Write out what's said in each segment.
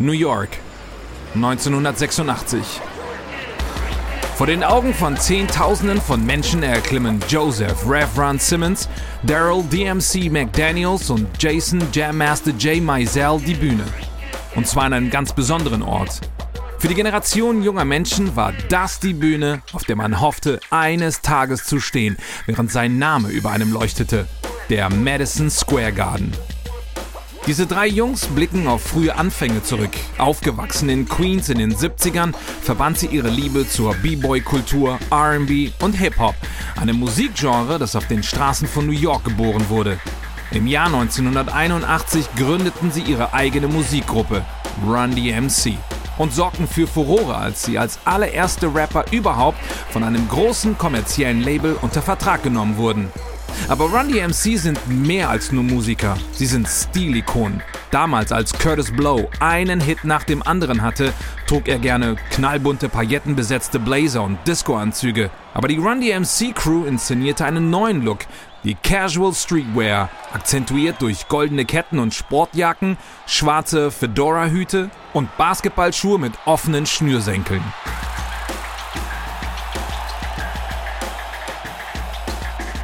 New York, 1986. Vor den Augen von Zehntausenden von Menschen erklimmen Joseph Rev Ron Simmons, Daryl DMC McDaniels und Jason Jam Master J. Mizell die Bühne. Und zwar an einem ganz besonderen Ort. Für die Generation junger Menschen war das die Bühne, auf der man hoffte, eines Tages zu stehen, während sein Name über einem leuchtete. Der Madison Square Garden. Diese drei Jungs blicken auf frühe Anfänge zurück. Aufgewachsen in Queens in den 70ern, verband sie ihre Liebe zur B-Boy-Kultur, RB und Hip-Hop, einem Musikgenre, das auf den Straßen von New York geboren wurde. Im Jahr 1981 gründeten sie ihre eigene Musikgruppe, Run DMC, und sorgten für Furore, als sie als allererste Rapper überhaupt von einem großen kommerziellen Label unter Vertrag genommen wurden. Aber Run DMC sind mehr als nur Musiker. Sie sind Stilikonen. Damals, als Curtis Blow einen Hit nach dem anderen hatte, trug er gerne knallbunte, paillettenbesetzte Blazer und Discoanzüge. Aber die Run DMC Crew inszenierte einen neuen Look, die Casual Streetwear, akzentuiert durch goldene Ketten und Sportjacken, schwarze Fedora-Hüte und Basketballschuhe mit offenen Schnürsenkeln.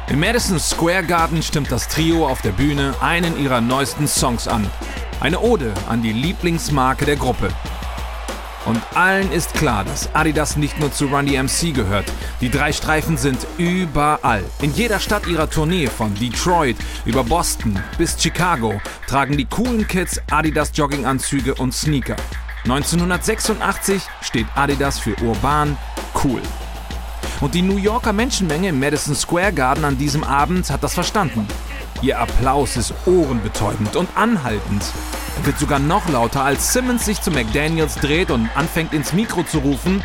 Im Madison Square Garden stimmt das Trio auf der Bühne einen ihrer neuesten Songs an. Eine Ode an die Lieblingsmarke der Gruppe. Und allen ist klar, dass Adidas nicht nur zu Run DMC gehört. Die drei Streifen sind überall. In jeder Stadt ihrer Tournee, von Detroit über Boston bis Chicago, tragen die coolen Kids Adidas Jogginganzüge und Sneaker. 1986 steht Adidas für urban, cool. Und die New Yorker Menschenmenge im Madison Square Garden an diesem Abend hat das verstanden. Ihr Applaus ist ohrenbetäubend und anhaltend. Er wird sogar noch lauter, als Simmons sich zu McDaniels dreht und anfängt ins Mikro zu rufen.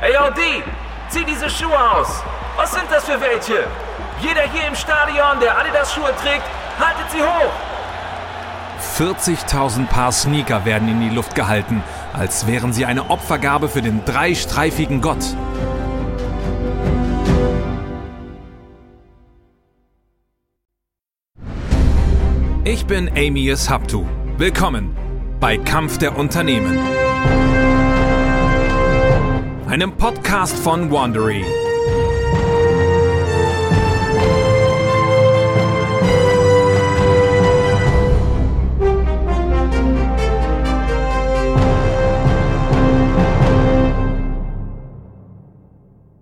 Hey yo, D, zieh diese Schuhe aus. Was sind das für welche? Jeder hier im Stadion, der Adidas-Schuhe trägt, haltet sie hoch. 40.000 Paar Sneaker werden in die Luft gehalten, als wären sie eine Opfergabe für den dreistreifigen Gott. Ich bin Amius Haptu. Willkommen bei Kampf der Unternehmen. Einem Podcast von Wandery.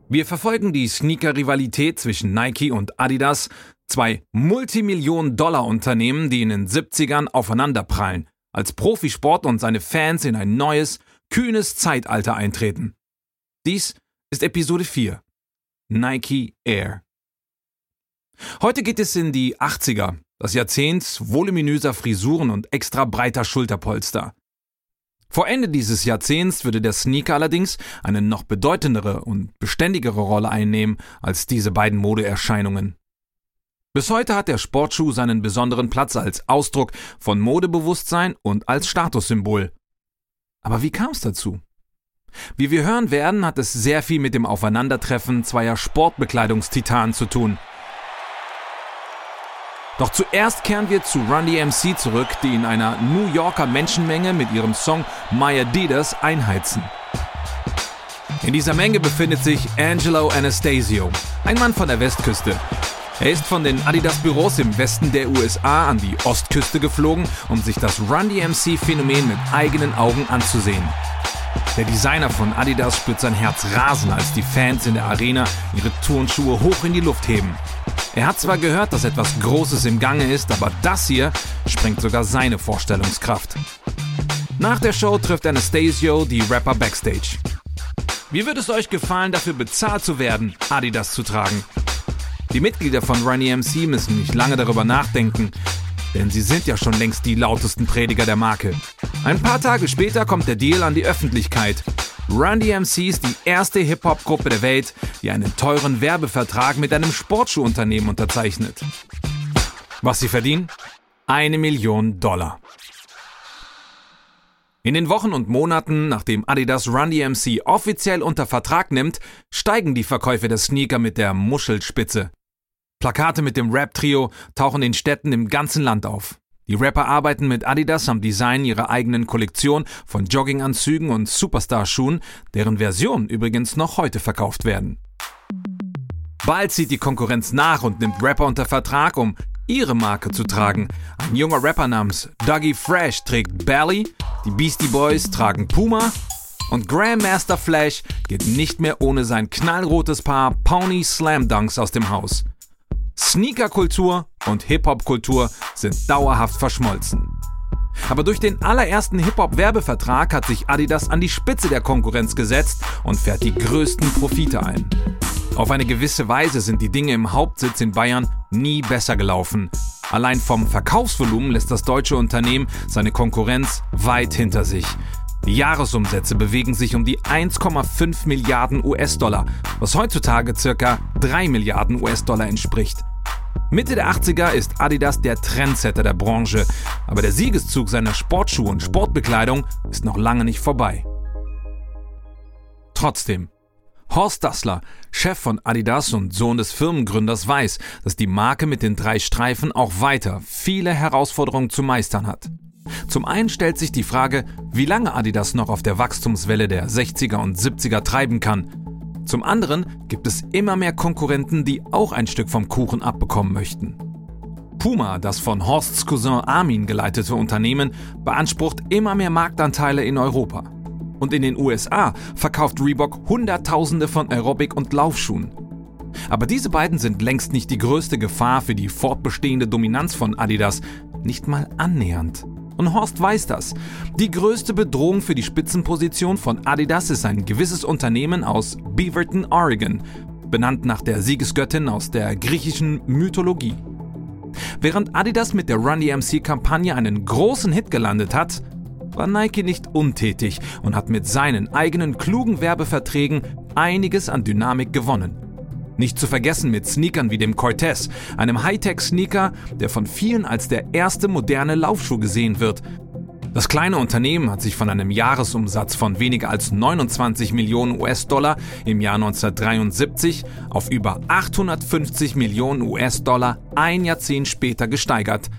Wir verfolgen die Sneaker-Rivalität zwischen Nike und Adidas, zwei Multimillionen-Dollar-Unternehmen, die in den 70ern aufeinanderprallen, als Profisport und seine Fans in ein neues, kühnes Zeitalter eintreten. Dies ist Episode 4. Nike Air. Heute geht es in die 80er, das Jahrzehnt voluminöser Frisuren und extra breiter Schulterpolster. Vor Ende dieses Jahrzehnts würde der Sneaker allerdings eine noch bedeutendere und beständigere Rolle einnehmen als diese beiden Modeerscheinungen. Bis heute hat der Sportschuh seinen besonderen Platz als Ausdruck von Modebewusstsein und als Statussymbol. Aber wie kam es dazu? Wie wir hören werden, hat es sehr viel mit dem Aufeinandertreffen zweier Sportbekleidungstitanen zu tun – doch zuerst kehren wir zu Run DMC zurück, die in einer New Yorker Menschenmenge mit ihrem Song My Adidas einheizen. In dieser Menge befindet sich Angelo Anastasio, ein Mann von der Westküste. Er ist von den Adidas-Büros im Westen der USA an die Ostküste geflogen, um sich das Run DMC-Phänomen mit eigenen Augen anzusehen. Der Designer von Adidas spürt sein Herz rasen, als die Fans in der Arena ihre Turnschuhe hoch in die Luft heben. Er hat zwar gehört, dass etwas Großes im Gange ist, aber das hier sprengt sogar seine Vorstellungskraft. Nach der Show trifft Anastasio die Rapper backstage. Wie würde es euch gefallen, dafür bezahlt zu werden, Adidas zu tragen? Die Mitglieder von Run EMC müssen nicht lange darüber nachdenken, denn sie sind ja schon längst die lautesten Prediger der Marke. Ein paar Tage später kommt der Deal an die Öffentlichkeit Run DMC ist die erste Hip-Hop-Gruppe der Welt, die einen teuren Werbevertrag mit einem Sportschuhunternehmen unterzeichnet. Was sie verdienen? Eine Million Dollar. In den Wochen und Monaten, nachdem Adidas Run DMC offiziell unter Vertrag nimmt, steigen die Verkäufe der Sneaker mit der Muschelspitze. Plakate mit dem Rap-Trio tauchen in Städten im ganzen Land auf. Die Rapper arbeiten mit Adidas am Design ihrer eigenen Kollektion von Jogginganzügen und Superstar-Schuhen, deren Versionen übrigens noch heute verkauft werden. Bald zieht die Konkurrenz nach und nimmt Rapper unter Vertrag, um ihre Marke zu tragen. Ein junger Rapper namens Dougie Fresh trägt Belly, die Beastie Boys tragen Puma und Grandmaster Flash geht nicht mehr ohne sein knallrotes Paar Pony Slam Dunks aus dem Haus. Sneakerkultur und Hip-Hop-Kultur sind dauerhaft verschmolzen. Aber durch den allerersten Hip-Hop-Werbevertrag hat sich Adidas an die Spitze der Konkurrenz gesetzt und fährt die größten Profite ein. Auf eine gewisse Weise sind die Dinge im Hauptsitz in Bayern nie besser gelaufen. Allein vom Verkaufsvolumen lässt das deutsche Unternehmen seine Konkurrenz weit hinter sich. Die Jahresumsätze bewegen sich um die 1,5 Milliarden US-Dollar, was heutzutage circa 3 Milliarden US-Dollar entspricht. Mitte der 80er ist Adidas der Trendsetter der Branche, aber der Siegeszug seiner Sportschuhe und Sportbekleidung ist noch lange nicht vorbei. Trotzdem, Horst Dassler, Chef von Adidas und Sohn des Firmengründers, weiß, dass die Marke mit den drei Streifen auch weiter viele Herausforderungen zu meistern hat. Zum einen stellt sich die Frage, wie lange Adidas noch auf der Wachstumswelle der 60er und 70er treiben kann. Zum anderen gibt es immer mehr Konkurrenten, die auch ein Stück vom Kuchen abbekommen möchten. Puma, das von Horsts Cousin Armin geleitete Unternehmen, beansprucht immer mehr Marktanteile in Europa. Und in den USA verkauft Reebok Hunderttausende von Aerobic- und Laufschuhen. Aber diese beiden sind längst nicht die größte Gefahr für die fortbestehende Dominanz von Adidas, nicht mal annähernd. Und Horst weiß das. Die größte Bedrohung für die Spitzenposition von Adidas ist ein gewisses Unternehmen aus Beaverton, Oregon, benannt nach der Siegesgöttin aus der griechischen Mythologie. Während Adidas mit der Run DMC-Kampagne einen großen Hit gelandet hat, war Nike nicht untätig und hat mit seinen eigenen klugen Werbeverträgen einiges an Dynamik gewonnen. Nicht zu vergessen mit Sneakern wie dem Cortez, einem Hightech-Sneaker, der von vielen als der erste moderne Laufschuh gesehen wird. Das kleine Unternehmen hat sich von einem Jahresumsatz von weniger als 29 Millionen US-Dollar im Jahr 1973 auf über 850 Millionen US-Dollar ein Jahrzehnt später gesteigert.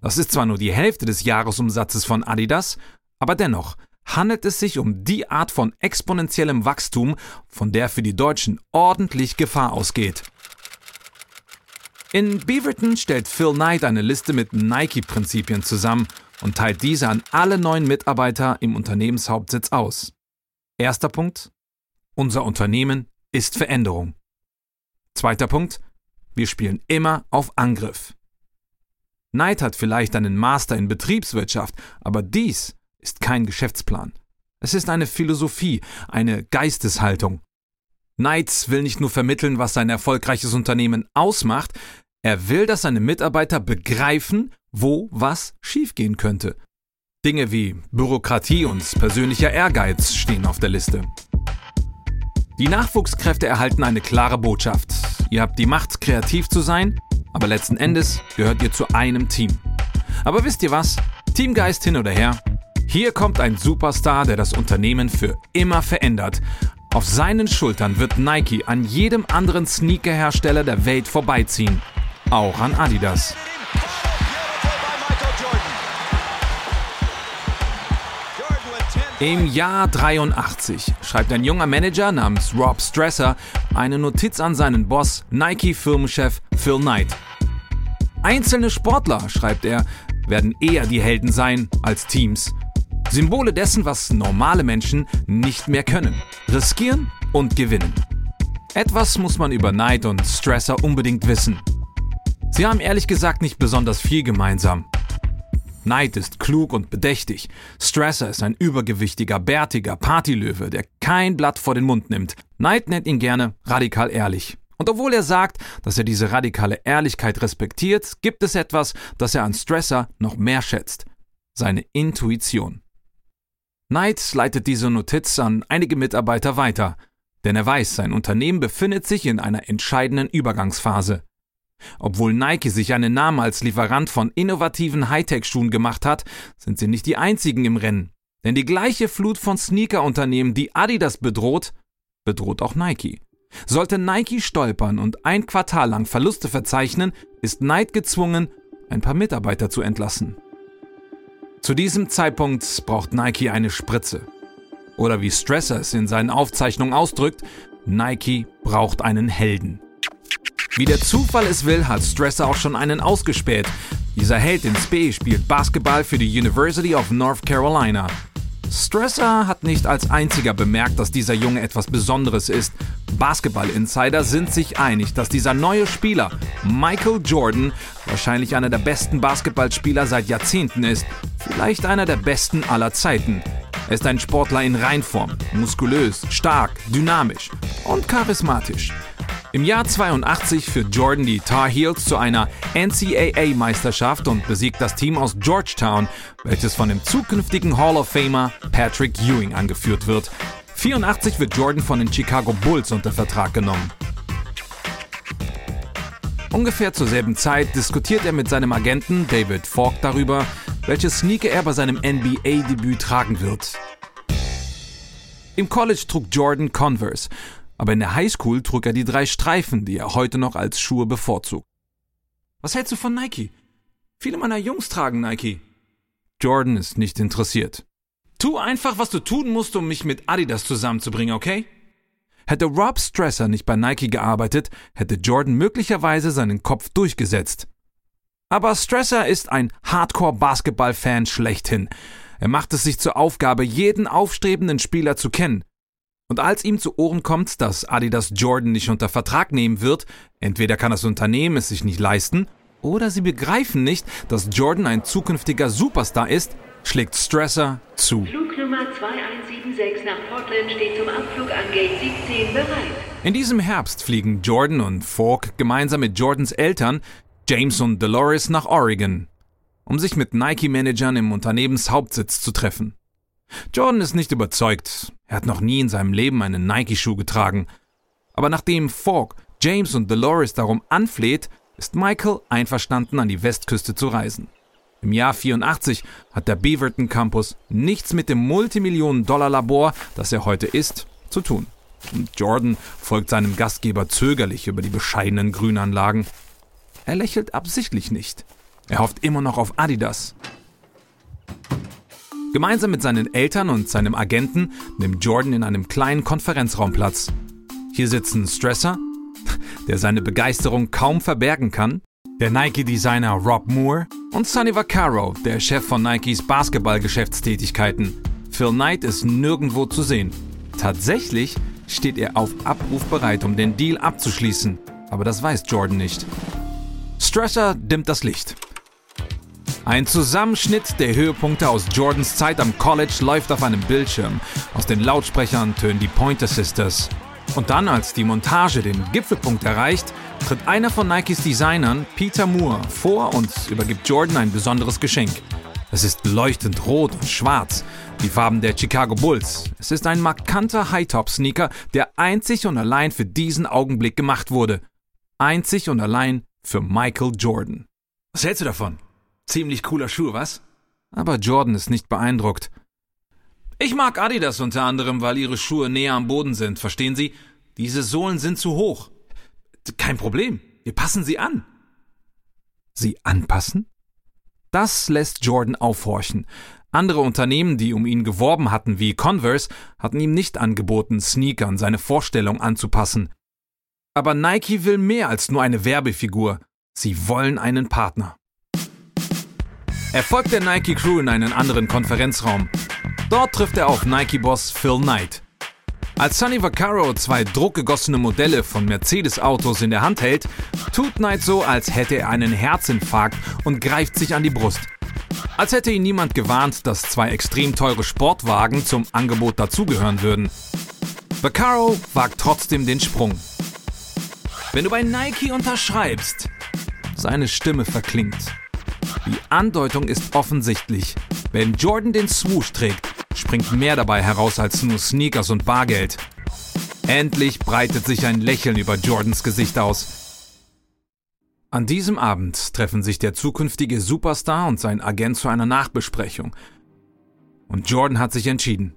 Das ist zwar nur die Hälfte des Jahresumsatzes von Adidas, aber dennoch handelt es sich um die Art von exponentiellem Wachstum, von der für die Deutschen ordentlich Gefahr ausgeht. In Beaverton stellt Phil Knight eine Liste mit Nike-Prinzipien zusammen und teilt diese an alle neuen Mitarbeiter im Unternehmenshauptsitz aus. Erster Punkt. Unser Unternehmen ist Veränderung. Zweiter Punkt. Wir spielen immer auf Angriff. Knight hat vielleicht einen Master in Betriebswirtschaft, aber dies ist kein Geschäftsplan. Es ist eine Philosophie, eine Geisteshaltung. Knights will nicht nur vermitteln, was sein erfolgreiches Unternehmen ausmacht, er will, dass seine Mitarbeiter begreifen, wo was schiefgehen könnte. Dinge wie Bürokratie und persönlicher Ehrgeiz stehen auf der Liste. Die Nachwuchskräfte erhalten eine klare Botschaft. Ihr habt die Macht, kreativ zu sein, aber letzten Endes gehört ihr zu einem Team. Aber wisst ihr was? Teamgeist hin oder her, hier kommt ein Superstar, der das Unternehmen für immer verändert. Auf seinen Schultern wird Nike an jedem anderen Sneakerhersteller der Welt vorbeiziehen. Auch an Adidas. Im Jahr 83 schreibt ein junger Manager namens Rob Stresser eine Notiz an seinen Boss, Nike-Firmenchef Phil Knight. Einzelne Sportler, schreibt er, werden eher die Helden sein als Teams. Symbole dessen, was normale Menschen nicht mehr können. Riskieren und gewinnen. Etwas muss man über Neid und Stresser unbedingt wissen. Sie haben ehrlich gesagt nicht besonders viel gemeinsam. Neid ist klug und bedächtig. Stresser ist ein übergewichtiger, bärtiger Partylöwe, der kein Blatt vor den Mund nimmt. Neid nennt ihn gerne radikal ehrlich. Und obwohl er sagt, dass er diese radikale Ehrlichkeit respektiert, gibt es etwas, das er an Stresser noch mehr schätzt. Seine Intuition. Knight leitet diese Notiz an einige Mitarbeiter weiter, denn er weiß, sein Unternehmen befindet sich in einer entscheidenden Übergangsphase. Obwohl Nike sich einen Namen als Lieferant von innovativen Hightech-Schuhen gemacht hat, sind sie nicht die einzigen im Rennen. Denn die gleiche Flut von Sneaker-Unternehmen, die Adidas bedroht, bedroht auch Nike. Sollte Nike stolpern und ein Quartal lang Verluste verzeichnen, ist Knight gezwungen, ein paar Mitarbeiter zu entlassen. Zu diesem Zeitpunkt braucht Nike eine Spritze. Oder wie Stresser es in seinen Aufzeichnungen ausdrückt, Nike braucht einen Helden. Wie der Zufall es will, hat Stresser auch schon einen ausgespäht. Dieser Held in Spee spielt Basketball für die University of North Carolina. Stresser hat nicht als einziger bemerkt, dass dieser Junge etwas Besonderes ist. Basketball-Insider sind sich einig, dass dieser neue Spieler, Michael Jordan, wahrscheinlich einer der besten Basketballspieler seit Jahrzehnten ist. Vielleicht einer der besten aller Zeiten. Er ist ein Sportler in Reinform, muskulös, stark, dynamisch und charismatisch. Im Jahr 82 führt Jordan die Tar Heels zu einer NCAA-Meisterschaft und besiegt das Team aus Georgetown, welches von dem zukünftigen Hall of Famer Patrick Ewing angeführt wird. 84 wird Jordan von den Chicago Bulls unter Vertrag genommen. Ungefähr zur selben Zeit diskutiert er mit seinem Agenten David Falk darüber, welche Sneaker er bei seinem NBA-Debüt tragen wird. Im College trug Jordan Converse aber in der Highschool trug er die drei Streifen, die er heute noch als Schuhe bevorzugt. Was hältst du von Nike? Viele meiner Jungs tragen Nike. Jordan ist nicht interessiert. Tu einfach, was du tun musst, um mich mit Adidas zusammenzubringen, okay? Hätte Rob Stresser nicht bei Nike gearbeitet, hätte Jordan möglicherweise seinen Kopf durchgesetzt. Aber Stresser ist ein Hardcore-Basketball-Fan schlechthin. Er macht es sich zur Aufgabe, jeden aufstrebenden Spieler zu kennen. Und als ihm zu Ohren kommt, dass Adidas Jordan nicht unter Vertrag nehmen wird, entweder kann das Unternehmen es sich nicht leisten, oder sie begreifen nicht, dass Jordan ein zukünftiger Superstar ist, schlägt Stresser zu. Flugnummer 2176 nach Portland steht zum Abflug an Gate 17 bereit. In diesem Herbst fliegen Jordan und Falk gemeinsam mit Jordans Eltern, James und Dolores, nach Oregon, um sich mit Nike-Managern im Unternehmenshauptsitz zu treffen. Jordan ist nicht überzeugt. Er hat noch nie in seinem Leben einen Nike-Schuh getragen. Aber nachdem Falk, James und Dolores darum anfleht, ist Michael einverstanden, an die Westküste zu reisen. Im Jahr 84 hat der Beaverton Campus nichts mit dem Multimillionen-Dollar-Labor, das er heute ist, zu tun. Und Jordan folgt seinem Gastgeber zögerlich über die bescheidenen Grünanlagen. Er lächelt absichtlich nicht. Er hofft immer noch auf Adidas. Gemeinsam mit seinen Eltern und seinem Agenten nimmt Jordan in einem kleinen Konferenzraum Platz. Hier sitzen Stresser, der seine Begeisterung kaum verbergen kann, der Nike-Designer Rob Moore und Sonny Vaccaro, der Chef von Nikes Basketball-Geschäftstätigkeiten. Phil Knight ist nirgendwo zu sehen. Tatsächlich steht er auf Abruf bereit, um den Deal abzuschließen, aber das weiß Jordan nicht. Stresser dimmt das Licht. Ein Zusammenschnitt der Höhepunkte aus Jordans Zeit am College läuft auf einem Bildschirm. Aus den Lautsprechern tönen die Pointer Sisters. Und dann, als die Montage den Gipfelpunkt erreicht, tritt einer von Nikes Designern, Peter Moore, vor und übergibt Jordan ein besonderes Geschenk. Es ist leuchtend rot und schwarz, die Farben der Chicago Bulls. Es ist ein markanter High-Top-Sneaker, der einzig und allein für diesen Augenblick gemacht wurde. Einzig und allein für Michael Jordan. Was hältst du davon? Ziemlich cooler Schuh, was? Aber Jordan ist nicht beeindruckt. Ich mag Adidas unter anderem, weil ihre Schuhe näher am Boden sind, verstehen Sie? Diese Sohlen sind zu hoch. Kein Problem, wir passen sie an. Sie anpassen? Das lässt Jordan aufhorchen. Andere Unternehmen, die um ihn geworben hatten, wie Converse, hatten ihm nicht angeboten, Sneakern seine Vorstellung anzupassen. Aber Nike will mehr als nur eine Werbefigur. Sie wollen einen Partner. Er folgt der Nike Crew in einen anderen Konferenzraum. Dort trifft er auf Nike-Boss Phil Knight. Als Sonny Vaccaro zwei druckgegossene Modelle von Mercedes-Autos in der Hand hält, tut Knight so, als hätte er einen Herzinfarkt und greift sich an die Brust. Als hätte ihn niemand gewarnt, dass zwei extrem teure Sportwagen zum Angebot dazugehören würden. Vaccaro wagt trotzdem den Sprung. Wenn du bei Nike unterschreibst, seine Stimme verklingt. Die Andeutung ist offensichtlich. Wenn Jordan den Swoosh trägt, springt mehr dabei heraus als nur Sneakers und Bargeld. Endlich breitet sich ein Lächeln über Jordans Gesicht aus. An diesem Abend treffen sich der zukünftige Superstar und sein Agent zu einer Nachbesprechung. Und Jordan hat sich entschieden.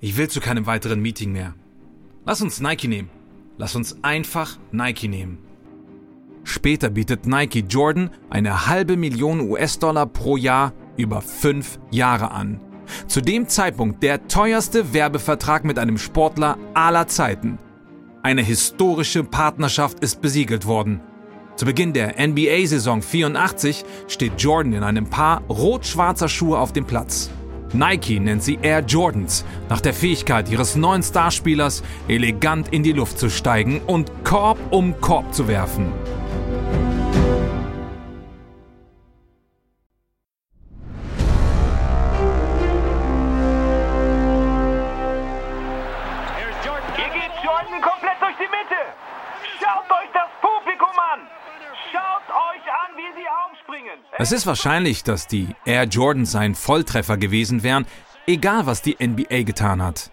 Ich will zu keinem weiteren Meeting mehr. Lass uns Nike nehmen. Lass uns einfach Nike nehmen. Später bietet Nike Jordan eine halbe Million US-Dollar pro Jahr über fünf Jahre an. Zu dem Zeitpunkt der teuerste Werbevertrag mit einem Sportler aller Zeiten. Eine historische Partnerschaft ist besiegelt worden. Zu Beginn der NBA-Saison 84 steht Jordan in einem Paar rot-schwarzer Schuhe auf dem Platz. Nike nennt sie Air Jordans, nach der Fähigkeit ihres neuen Starspielers, elegant in die Luft zu steigen und Korb um Korb zu werfen. Es ist wahrscheinlich, dass die Air Jordans ein Volltreffer gewesen wären, egal was die NBA getan hat.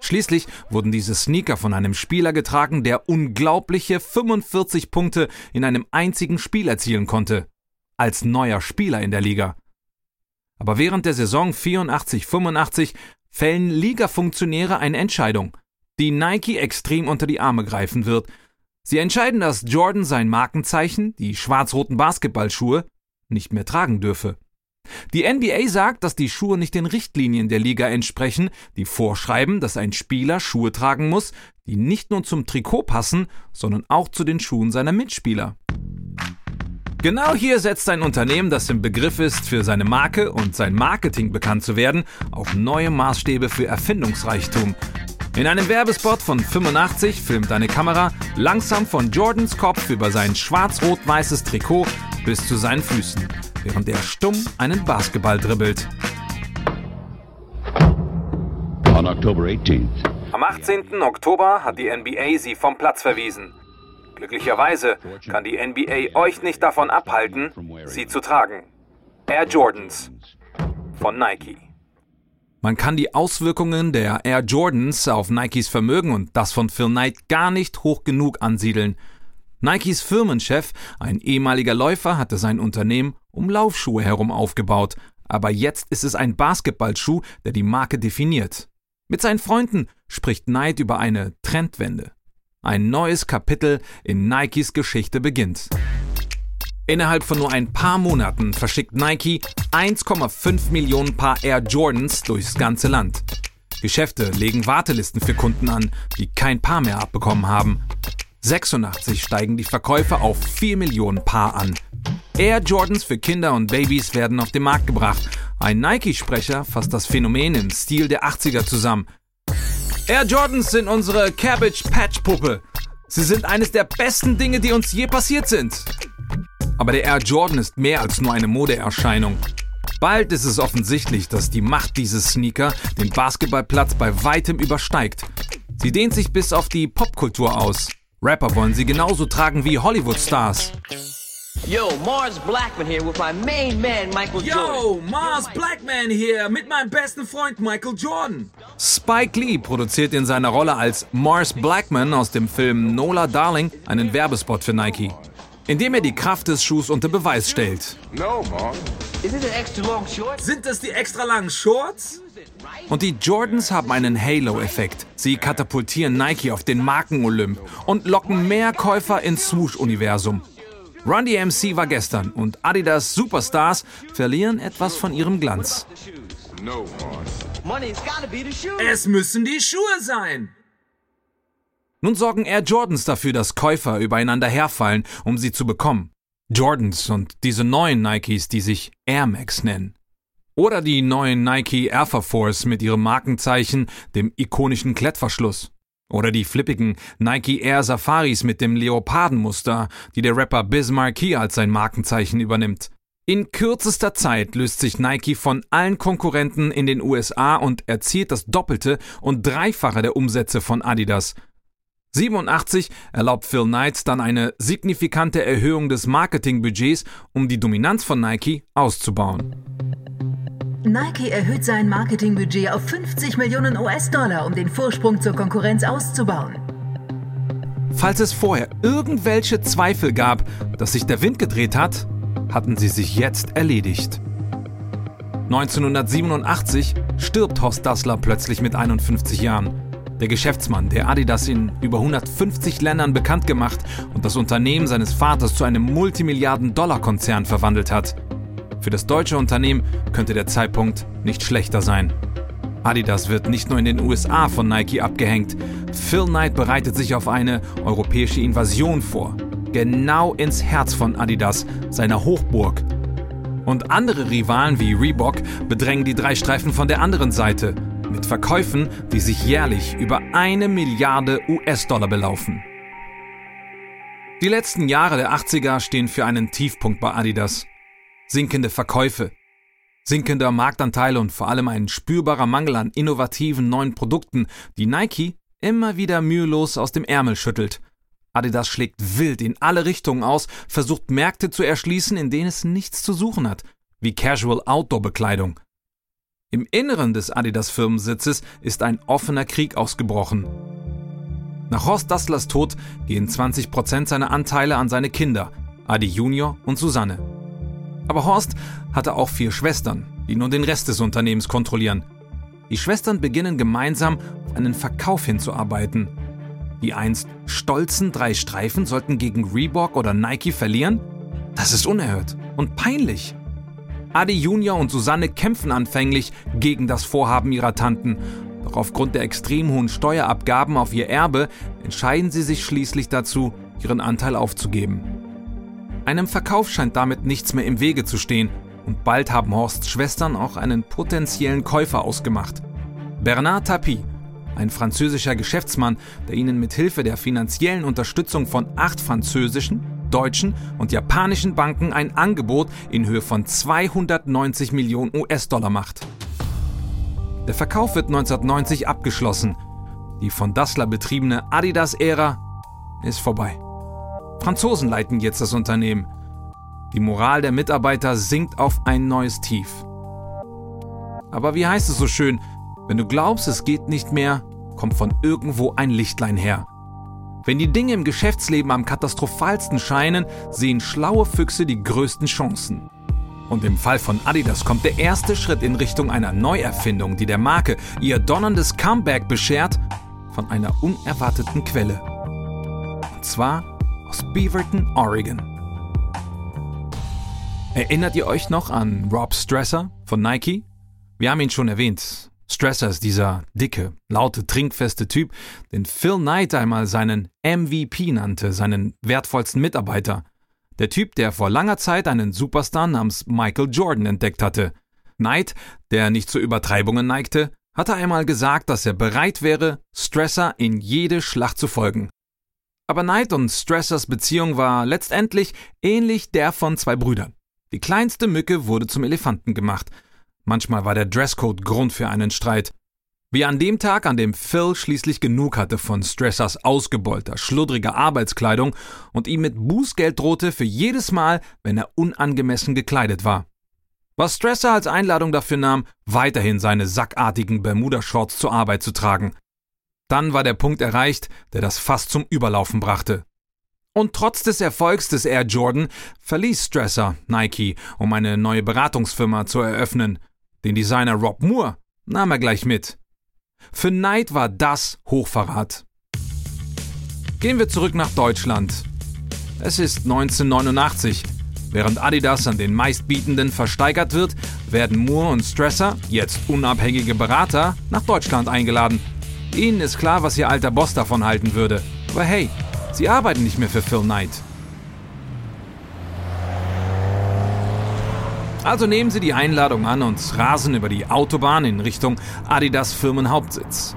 Schließlich wurden diese Sneaker von einem Spieler getragen, der unglaubliche 45 Punkte in einem einzigen Spiel erzielen konnte. Als neuer Spieler in der Liga. Aber während der Saison 84-85 fällen Ligafunktionäre eine Entscheidung, die Nike extrem unter die Arme greifen wird. Sie entscheiden, dass Jordan sein Markenzeichen, die schwarz-roten Basketballschuhe, nicht mehr tragen dürfe. Die NBA sagt, dass die Schuhe nicht den Richtlinien der Liga entsprechen, die vorschreiben, dass ein Spieler Schuhe tragen muss, die nicht nur zum Trikot passen, sondern auch zu den Schuhen seiner Mitspieler. Genau hier setzt ein Unternehmen, das im Begriff ist, für seine Marke und sein Marketing bekannt zu werden, auf neue Maßstäbe für Erfindungsreichtum. In einem Werbespot von 85 filmt eine Kamera langsam von Jordans Kopf über sein schwarz-rot-weißes Trikot bis zu seinen Füßen, während er stumm einen Basketball dribbelt. On October 18th, Am 18. Oktober hat die NBA sie vom Platz verwiesen. Glücklicherweise kann die NBA euch nicht davon abhalten, sie zu tragen. Air Jordans von Nike. Man kann die Auswirkungen der Air Jordans auf Nikes Vermögen und das von Phil Knight gar nicht hoch genug ansiedeln. Nikes Firmenchef, ein ehemaliger Läufer, hatte sein Unternehmen um Laufschuhe herum aufgebaut, aber jetzt ist es ein Basketballschuh, der die Marke definiert. Mit seinen Freunden spricht Knight über eine Trendwende. Ein neues Kapitel in Nikes Geschichte beginnt. Innerhalb von nur ein paar Monaten verschickt Nike 1,5 Millionen Paar Air Jordans durchs ganze Land. Geschäfte legen Wartelisten für Kunden an, die kein Paar mehr abbekommen haben. 86 steigen die Verkäufe auf 4 Millionen Paar an. Air Jordans für Kinder und Babys werden auf den Markt gebracht. Ein Nike-Sprecher fasst das Phänomen im Stil der 80er zusammen. Air Jordans sind unsere Cabbage Patch Puppe. Sie sind eines der besten Dinge, die uns je passiert sind. Aber der Air Jordan ist mehr als nur eine Modeerscheinung. Bald ist es offensichtlich, dass die Macht dieses Sneaker den Basketballplatz bei weitem übersteigt. Sie dehnt sich bis auf die Popkultur aus. Rapper wollen sie genauso tragen wie Hollywood-Stars. Yo, Mars Blackman here with my main man, Michael Jordan. Yo, Mars Blackman hier mit meinem besten Freund Michael Jordan. Spike Lee produziert in seiner Rolle als Mars Blackman aus dem Film Nola Darling einen Werbespot für Nike, in dem er die Kraft des Schuhs unter Beweis stellt. Is it an extra long short? Sind das die extra langen Shorts? Und die Jordans haben einen Halo-Effekt. Sie katapultieren Nike auf den Marken-Olymp und locken mehr Käufer ins Swoosh-Universum. Run DMC war gestern und Adidas Superstars verlieren etwas von ihrem Glanz. Es müssen die Schuhe sein. Nun sorgen Air Jordans dafür, dass Käufer übereinander herfallen, um sie zu bekommen. Jordans und diese neuen Nikes, die sich Air Max nennen. Oder die neuen Nike Alpha Force mit ihrem Markenzeichen, dem ikonischen Klettverschluss. Oder die flippigen Nike Air Safaris mit dem Leopardenmuster, die der Rapper Biz Markie als sein Markenzeichen übernimmt. In kürzester Zeit löst sich Nike von allen Konkurrenten in den USA und erzielt das Doppelte und Dreifache der Umsätze von Adidas. 87 erlaubt Phil Knight dann eine signifikante Erhöhung des Marketingbudgets, um die Dominanz von Nike auszubauen. Nike erhöht sein Marketingbudget auf 50 Millionen US-Dollar, um den Vorsprung zur Konkurrenz auszubauen. Falls es vorher irgendwelche Zweifel gab, dass sich der Wind gedreht hat, hatten sie sich jetzt erledigt. 1987 stirbt Horst Dassler plötzlich mit 51 Jahren. Der Geschäftsmann, der Adidas in über 150 Ländern bekannt gemacht und das Unternehmen seines Vaters zu einem Multimilliarden-Dollar-Konzern verwandelt hat. Für das deutsche Unternehmen könnte der Zeitpunkt nicht schlechter sein. Adidas wird nicht nur in den USA von Nike abgehängt. Phil Knight bereitet sich auf eine europäische Invasion vor. Genau ins Herz von Adidas, seiner Hochburg. Und andere Rivalen wie Reebok bedrängen die drei Streifen von der anderen Seite. Mit Verkäufen, die sich jährlich über eine Milliarde US-Dollar belaufen. Die letzten Jahre der 80er stehen für einen Tiefpunkt bei Adidas. Sinkende Verkäufe, sinkender Marktanteil und vor allem ein spürbarer Mangel an innovativen neuen Produkten, die Nike immer wieder mühelos aus dem Ärmel schüttelt. Adidas schlägt wild in alle Richtungen aus, versucht Märkte zu erschließen, in denen es nichts zu suchen hat, wie Casual Outdoor Bekleidung. Im Inneren des Adidas Firmensitzes ist ein offener Krieg ausgebrochen. Nach Horst Dasslers Tod gehen 20% seiner Anteile an seine Kinder, Adi Junior und Susanne. Aber Horst hatte auch vier Schwestern, die nun den Rest des Unternehmens kontrollieren. Die Schwestern beginnen gemeinsam auf einen Verkauf hinzuarbeiten. Die einst stolzen drei Streifen sollten gegen Reebok oder Nike verlieren? Das ist unerhört und peinlich. Adi Junior und Susanne kämpfen anfänglich gegen das Vorhaben ihrer Tanten. Doch aufgrund der extrem hohen Steuerabgaben auf ihr Erbe entscheiden sie sich schließlich dazu, ihren Anteil aufzugeben. Einem Verkauf scheint damit nichts mehr im Wege zu stehen und bald haben Horsts Schwestern auch einen potenziellen Käufer ausgemacht. Bernard Tapie, ein französischer Geschäftsmann, der ihnen mit Hilfe der finanziellen Unterstützung von acht französischen, deutschen und japanischen Banken ein Angebot in Höhe von 290 Millionen US-Dollar macht. Der Verkauf wird 1990 abgeschlossen. Die von Dassler betriebene Adidas-Ära ist vorbei. Franzosen leiten jetzt das Unternehmen. Die Moral der Mitarbeiter sinkt auf ein neues Tief. Aber wie heißt es so schön, wenn du glaubst, es geht nicht mehr, kommt von irgendwo ein Lichtlein her. Wenn die Dinge im Geschäftsleben am katastrophalsten scheinen, sehen schlaue Füchse die größten Chancen. Und im Fall von Adidas kommt der erste Schritt in Richtung einer Neuerfindung, die der Marke ihr donnerndes Comeback beschert, von einer unerwarteten Quelle. Und zwar aus Beaverton, Oregon. Erinnert ihr euch noch an Rob Stresser von Nike? Wir haben ihn schon erwähnt. Stresser ist dieser dicke, laute, trinkfeste Typ, den Phil Knight einmal seinen MVP nannte, seinen wertvollsten Mitarbeiter. Der Typ, der vor langer Zeit einen Superstar namens Michael Jordan entdeckt hatte. Knight, der nicht zu Übertreibungen neigte, hatte einmal gesagt, dass er bereit wäre, Stresser in jede Schlacht zu folgen. Aber Knight und Stressers Beziehung war letztendlich ähnlich der von zwei Brüdern. Die kleinste Mücke wurde zum Elefanten gemacht. Manchmal war der Dresscode Grund für einen Streit. Wie an dem Tag, an dem Phil schließlich genug hatte von Stressers ausgebeulter, schludriger Arbeitskleidung und ihm mit Bußgeld drohte für jedes Mal, wenn er unangemessen gekleidet war. Was Stresser als Einladung dafür nahm, weiterhin seine sackartigen Bermuda-Shorts zur Arbeit zu tragen. Dann war der Punkt erreicht, der das Fass zum Überlaufen brachte. Und trotz des Erfolgs des Air Jordan verließ Stresser Nike, um eine neue Beratungsfirma zu eröffnen. Den Designer Rob Moore nahm er gleich mit. Für Knight war das Hochverrat. Gehen wir zurück nach Deutschland. Es ist 1989. Während Adidas an den meistbietenden versteigert wird, werden Moore und Stresser, jetzt unabhängige Berater, nach Deutschland eingeladen Ihnen ist klar, was Ihr alter Boss davon halten würde. Aber hey, Sie arbeiten nicht mehr für Phil Knight. Also nehmen Sie die Einladung an und rasen über die Autobahn in Richtung Adidas Firmenhauptsitz.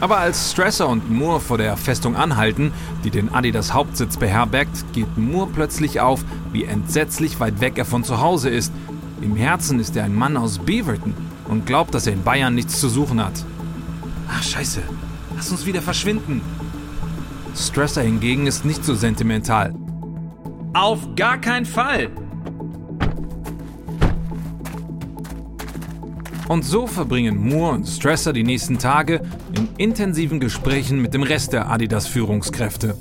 Aber als Stresser und Moore vor der Festung anhalten, die den Adidas Hauptsitz beherbergt, geht Moore plötzlich auf, wie entsetzlich weit weg er von zu Hause ist. Im Herzen ist er ein Mann aus Beaverton und glaubt, dass er in Bayern nichts zu suchen hat. Ach scheiße, lass uns wieder verschwinden. Stresser hingegen ist nicht so sentimental. Auf gar keinen Fall! Und so verbringen Moore und Stresser die nächsten Tage in intensiven Gesprächen mit dem Rest der Adidas-Führungskräfte.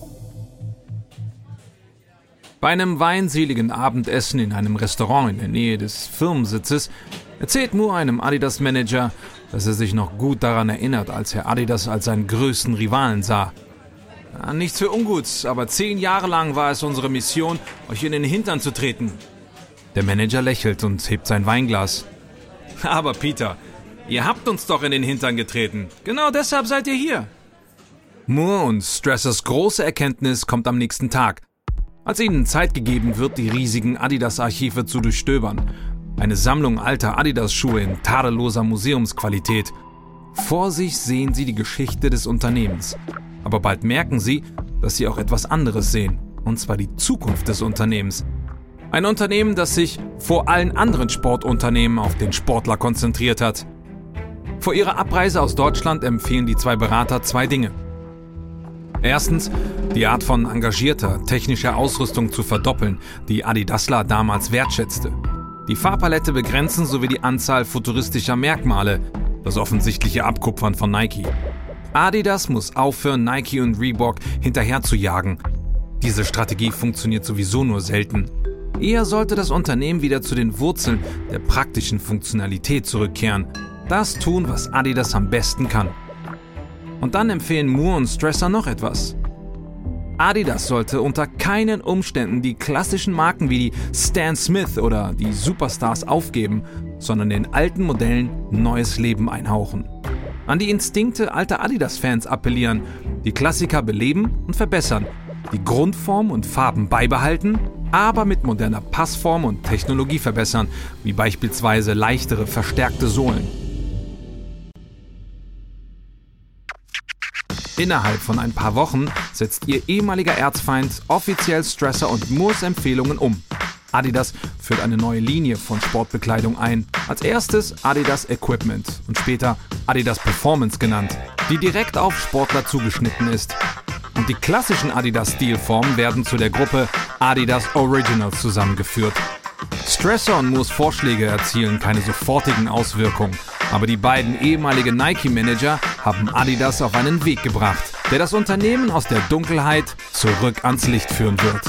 Bei einem weinseligen Abendessen in einem Restaurant in der Nähe des Firmensitzes erzählt Moore einem Adidas-Manager, dass er sich noch gut daran erinnert, als Herr Adidas als seinen größten Rivalen sah. Nichts für Unguts, aber zehn Jahre lang war es unsere Mission, euch in den Hintern zu treten. Der Manager lächelt und hebt sein Weinglas. Aber Peter, ihr habt uns doch in den Hintern getreten. Genau deshalb seid ihr hier. Moore und Stressers große Erkenntnis kommt am nächsten Tag, als ihnen Zeit gegeben wird, die riesigen Adidas-Archive zu durchstöbern. Eine Sammlung alter Adidas-Schuhe in tadelloser Museumsqualität. Vor sich sehen sie die Geschichte des Unternehmens. Aber bald merken sie, dass sie auch etwas anderes sehen. Und zwar die Zukunft des Unternehmens. Ein Unternehmen, das sich vor allen anderen Sportunternehmen auf den Sportler konzentriert hat. Vor ihrer Abreise aus Deutschland empfehlen die zwei Berater zwei Dinge. Erstens, die Art von engagierter, technischer Ausrüstung zu verdoppeln, die Adidasler damals wertschätzte. Die Farbpalette begrenzen sowie die Anzahl futuristischer Merkmale, das offensichtliche Abkupfern von Nike. Adidas muss aufhören, Nike und Reebok hinterher zu jagen. Diese Strategie funktioniert sowieso nur selten. Eher sollte das Unternehmen wieder zu den Wurzeln der praktischen Funktionalität zurückkehren. Das tun, was Adidas am besten kann. Und dann empfehlen Moore und Stresser noch etwas. Adidas sollte unter keinen Umständen die klassischen Marken wie die Stan Smith oder die Superstars aufgeben, sondern den alten Modellen neues Leben einhauchen. An die Instinkte alter Adidas-Fans appellieren, die Klassiker beleben und verbessern, die Grundform und Farben beibehalten, aber mit moderner Passform und Technologie verbessern, wie beispielsweise leichtere, verstärkte Sohlen. Innerhalb von ein paar Wochen setzt ihr ehemaliger Erzfeind offiziell Stresser und Moores Empfehlungen um. Adidas führt eine neue Linie von Sportbekleidung ein. Als erstes Adidas Equipment und später Adidas Performance genannt, die direkt auf Sportler zugeschnitten ist. Und die klassischen Adidas-Stilformen werden zu der Gruppe Adidas Originals zusammengeführt. Stresser und Moores Vorschläge erzielen keine sofortigen Auswirkungen, aber die beiden ehemaligen Nike-Manager haben Adidas auf einen Weg gebracht, der das Unternehmen aus der Dunkelheit zurück ans Licht führen wird.